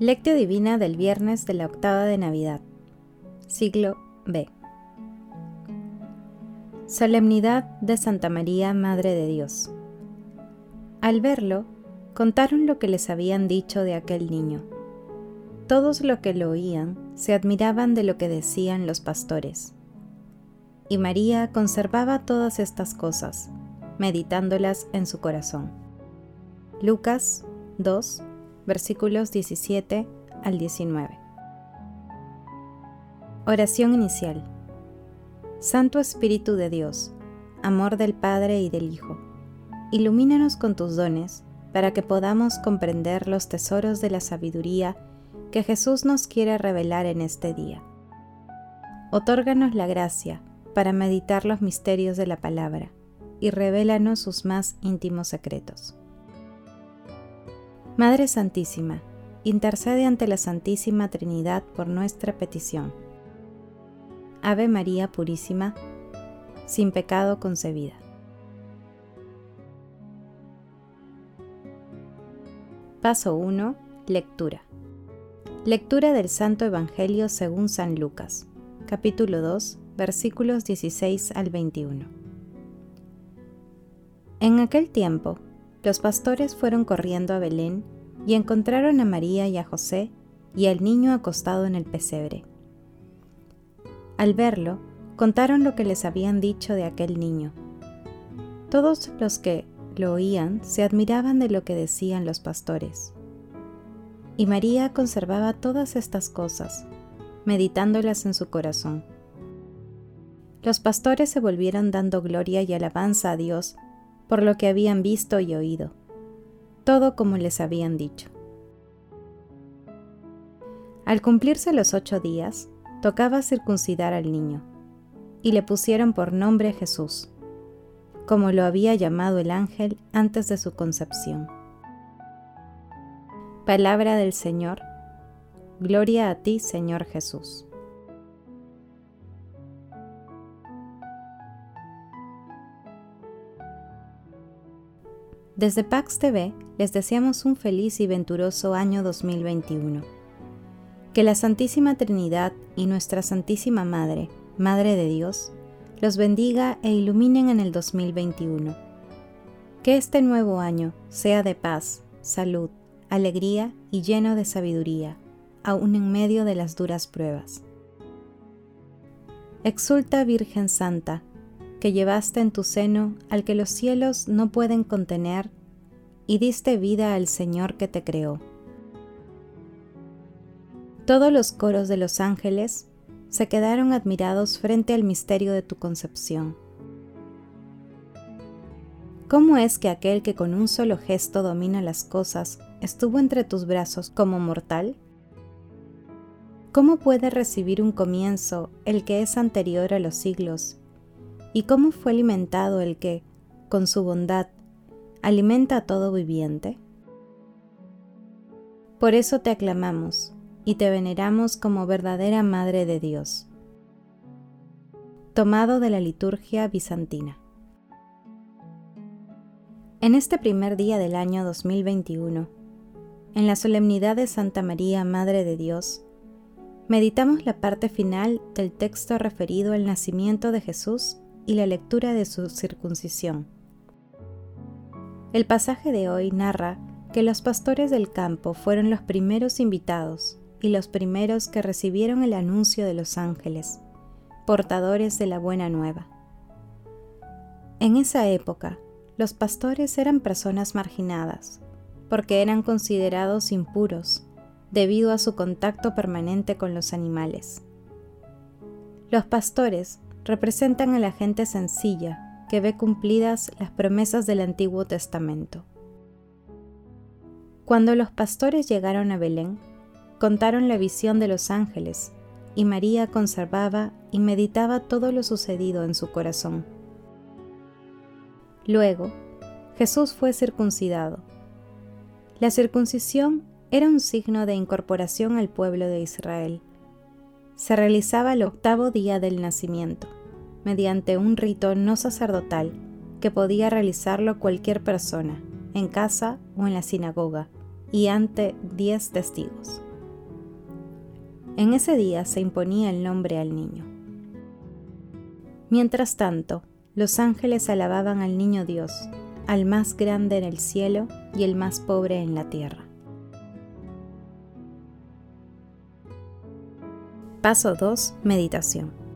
Lectio Divina del viernes de la octava de Navidad, siglo B. Solemnidad de Santa María, Madre de Dios. Al verlo, contaron lo que les habían dicho de aquel niño. Todos los que lo oían se admiraban de lo que decían los pastores. Y María conservaba todas estas cosas, meditándolas en su corazón. Lucas 2, versículos 17 al 19. Oración inicial. Santo Espíritu de Dios, amor del Padre y del Hijo, ilumínanos con tus dones para que podamos comprender los tesoros de la sabiduría que Jesús nos quiere revelar en este día. Otórganos la gracia para meditar los misterios de la palabra y revélanos sus más íntimos secretos. Madre Santísima, intercede ante la Santísima Trinidad por nuestra petición. Ave María Purísima, sin pecado concebida. Paso 1. Lectura. Lectura del Santo Evangelio según San Lucas, capítulo 2, versículos 16 al 21. En aquel tiempo, los pastores fueron corriendo a Belén y encontraron a María y a José y al niño acostado en el pesebre. Al verlo, contaron lo que les habían dicho de aquel niño. Todos los que lo oían se admiraban de lo que decían los pastores. Y María conservaba todas estas cosas, meditándolas en su corazón. Los pastores se volvieron dando gloria y alabanza a Dios por lo que habían visto y oído, todo como les habían dicho. Al cumplirse los ocho días, tocaba circuncidar al niño, y le pusieron por nombre Jesús, como lo había llamado el ángel antes de su concepción. Palabra del Señor, Gloria a ti, Señor Jesús. Desde Pax TV les deseamos un feliz y venturoso año 2021. Que la Santísima Trinidad y nuestra Santísima Madre, Madre de Dios, los bendiga e iluminen en el 2021. Que este nuevo año sea de paz, salud, alegría y lleno de sabiduría, aun en medio de las duras pruebas. Exulta Virgen Santa, que llevaste en tu seno al que los cielos no pueden contener, y diste vida al Señor que te creó. Todos los coros de los ángeles se quedaron admirados frente al misterio de tu concepción. ¿Cómo es que aquel que con un solo gesto domina las cosas estuvo entre tus brazos como mortal? ¿Cómo puede recibir un comienzo el que es anterior a los siglos y cómo fue alimentado el que, con su bondad, alimenta a todo viviente? Por eso te aclamamos y te veneramos como verdadera Madre de Dios. Tomado de la liturgia bizantina. En este primer día del año 2021, en la solemnidad de Santa María, Madre de Dios, meditamos la parte final del texto referido al nacimiento de Jesús y la lectura de su circuncisión. El pasaje de hoy narra que los pastores del campo fueron los primeros invitados y los primeros que recibieron el anuncio de los ángeles, portadores de la buena nueva. En esa época, los pastores eran personas marginadas, porque eran considerados impuros debido a su contacto permanente con los animales. Los pastores representan a la gente sencilla que ve cumplidas las promesas del Antiguo Testamento. Cuando los pastores llegaron a Belén, contaron la visión de los ángeles, y María conservaba y meditaba todo lo sucedido en su corazón. Luego, Jesús fue circuncidado. La circuncisión era un signo de incorporación al pueblo de Israel. Se realizaba el octavo día del nacimiento mediante un rito no sacerdotal que podía realizarlo cualquier persona, en casa o en la sinagoga, y ante diez testigos. En ese día se imponía el nombre al niño. Mientras tanto, los ángeles alababan al niño Dios, al más grande en el cielo y el más pobre en la tierra. Paso 2. Meditación.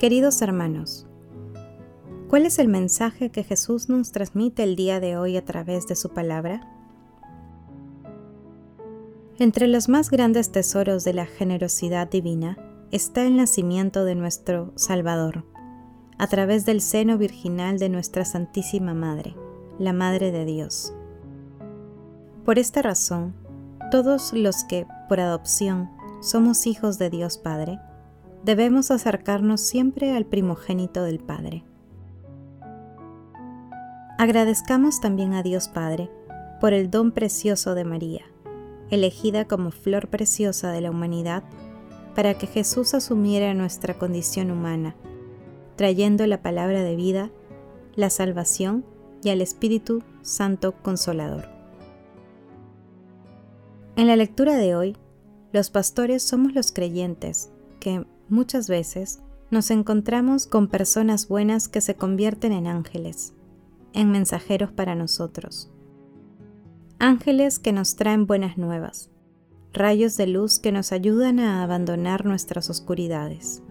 Queridos hermanos, ¿cuál es el mensaje que Jesús nos transmite el día de hoy a través de su palabra? Entre los más grandes tesoros de la generosidad divina está el nacimiento de nuestro Salvador, a través del seno virginal de nuestra Santísima Madre, la Madre de Dios. Por esta razón, todos los que, por adopción, somos hijos de Dios Padre, debemos acercarnos siempre al primogénito del Padre. Agradezcamos también a Dios Padre por el don precioso de María, elegida como flor preciosa de la humanidad para que Jesús asumiera nuestra condición humana, trayendo la palabra de vida, la salvación y al Espíritu Santo Consolador. En la lectura de hoy, los pastores somos los creyentes que muchas veces nos encontramos con personas buenas que se convierten en ángeles, en mensajeros para nosotros. Ángeles que nos traen buenas nuevas, rayos de luz que nos ayudan a abandonar nuestras oscuridades.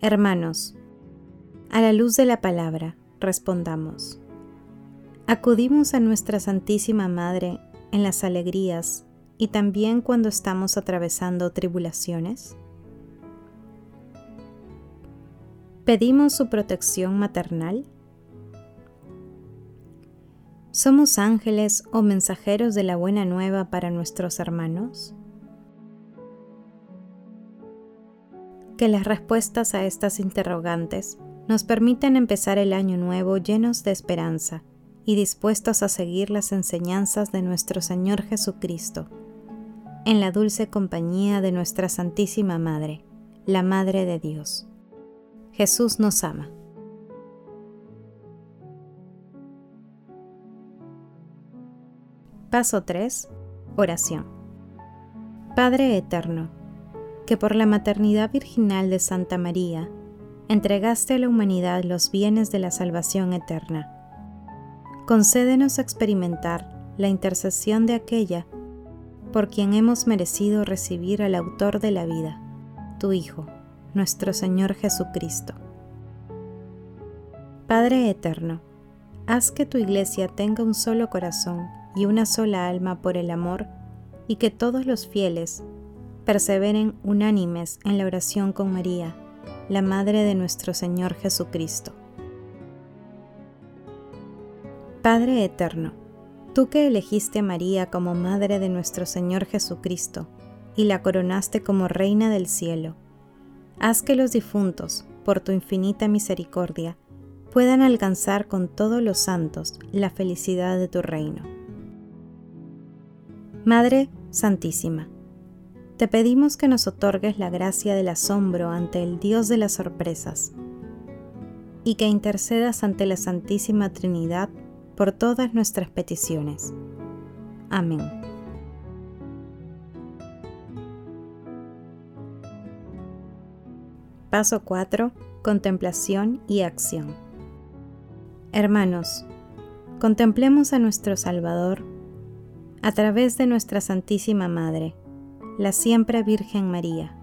Hermanos, a la luz de la palabra, respondamos. Acudimos a nuestra Santísima Madre en las alegrías y también cuando estamos atravesando tribulaciones. ¿Pedimos su protección maternal? ¿Somos ángeles o mensajeros de la buena nueva para nuestros hermanos? Que las respuestas a estas interrogantes nos permitan empezar el año nuevo llenos de esperanza y dispuestos a seguir las enseñanzas de nuestro Señor Jesucristo, en la dulce compañía de nuestra Santísima Madre, la Madre de Dios. Jesús nos ama. Paso 3. Oración. Padre Eterno, que por la maternidad virginal de Santa María, entregaste a la humanidad los bienes de la salvación eterna. Concédenos experimentar la intercesión de aquella por quien hemos merecido recibir al autor de la vida, tu Hijo, nuestro Señor Jesucristo. Padre Eterno, haz que tu iglesia tenga un solo corazón y una sola alma por el amor, y que todos los fieles perseveren unánimes en la oración con María, la Madre de nuestro Señor Jesucristo. Padre Eterno, tú que elegiste a María como Madre de nuestro Señor Jesucristo y la coronaste como Reina del cielo, haz que los difuntos, por tu infinita misericordia, puedan alcanzar con todos los santos la felicidad de tu reino. Madre Santísima, te pedimos que nos otorgues la gracia del asombro ante el Dios de las sorpresas y que intercedas ante la Santísima Trinidad por todas nuestras peticiones. Amén. Paso 4. Contemplación y acción. Hermanos, contemplemos a nuestro Salvador a través de nuestra Santísima Madre, la siempre Virgen María,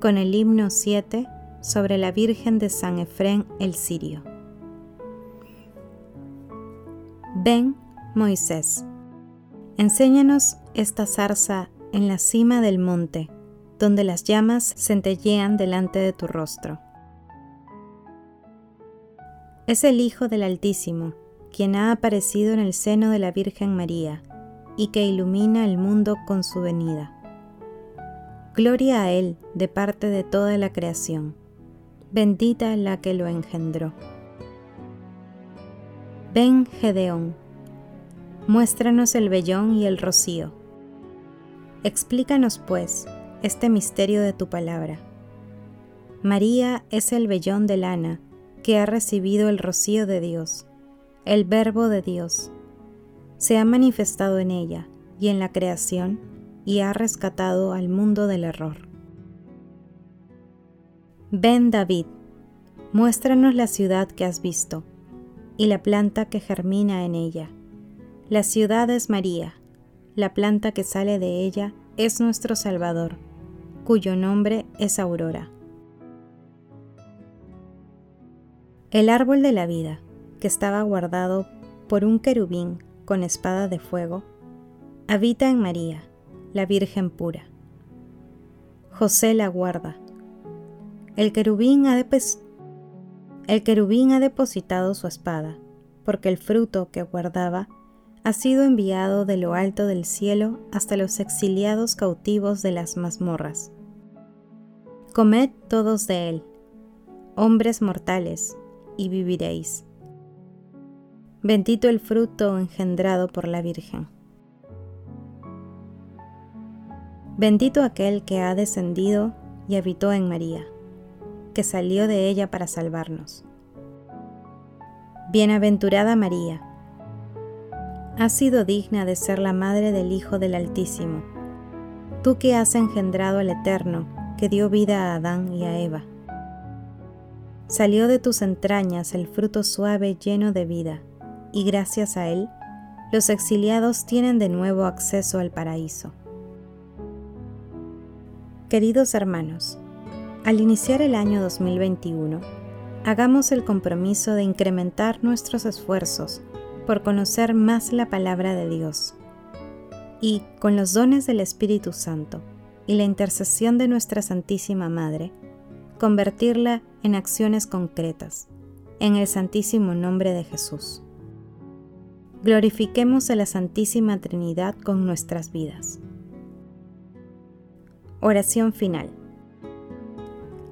con el himno 7 sobre la Virgen de San Efrén el Sirio. Ven, Moisés, enséñanos esta zarza en la cima del monte, donde las llamas centellean delante de tu rostro. Es el Hijo del Altísimo, quien ha aparecido en el seno de la Virgen María, y que ilumina el mundo con su venida. Gloria a Él de parte de toda la creación, bendita la que lo engendró. Ven, Gedeón, muéstranos el vellón y el rocío. Explícanos, pues, este misterio de tu palabra. María es el vellón de lana que ha recibido el rocío de Dios, el Verbo de Dios se ha manifestado en ella y en la creación y ha rescatado al mundo del error. Ven David, muéstranos la ciudad que has visto y la planta que germina en ella. La ciudad es María, la planta que sale de ella es nuestro Salvador, cuyo nombre es Aurora. El árbol de la vida, que estaba guardado por un querubín con espada de fuego, habita en María, la Virgen pura. José la guarda. El querubín ha, el querubín ha depositado su espada, porque el fruto que guardaba ha sido enviado de lo alto del cielo hasta los exiliados cautivos de las mazmorras. Comed todos de él, hombres mortales, y viviréis. Bendito el fruto engendrado por la Virgen. Bendito aquel que ha descendido y habitó en María, que salió de ella para salvarnos. Bienaventurada María, has sido digna de ser la madre del Hijo del Altísimo, tú que has engendrado al Eterno, que dio vida a Adán y a Eva. Salió de tus entrañas el fruto suave lleno de vida, y gracias a él, los exiliados tienen de nuevo acceso al paraíso. Queridos hermanos, al iniciar el año 2021, hagamos el compromiso de incrementar nuestros esfuerzos por conocer más la palabra de Dios y, con los dones del Espíritu Santo y la intercesión de nuestra Santísima Madre, convertirla en acciones concretas, en el santísimo nombre de Jesús. Glorifiquemos a la Santísima Trinidad con nuestras vidas. Oración final.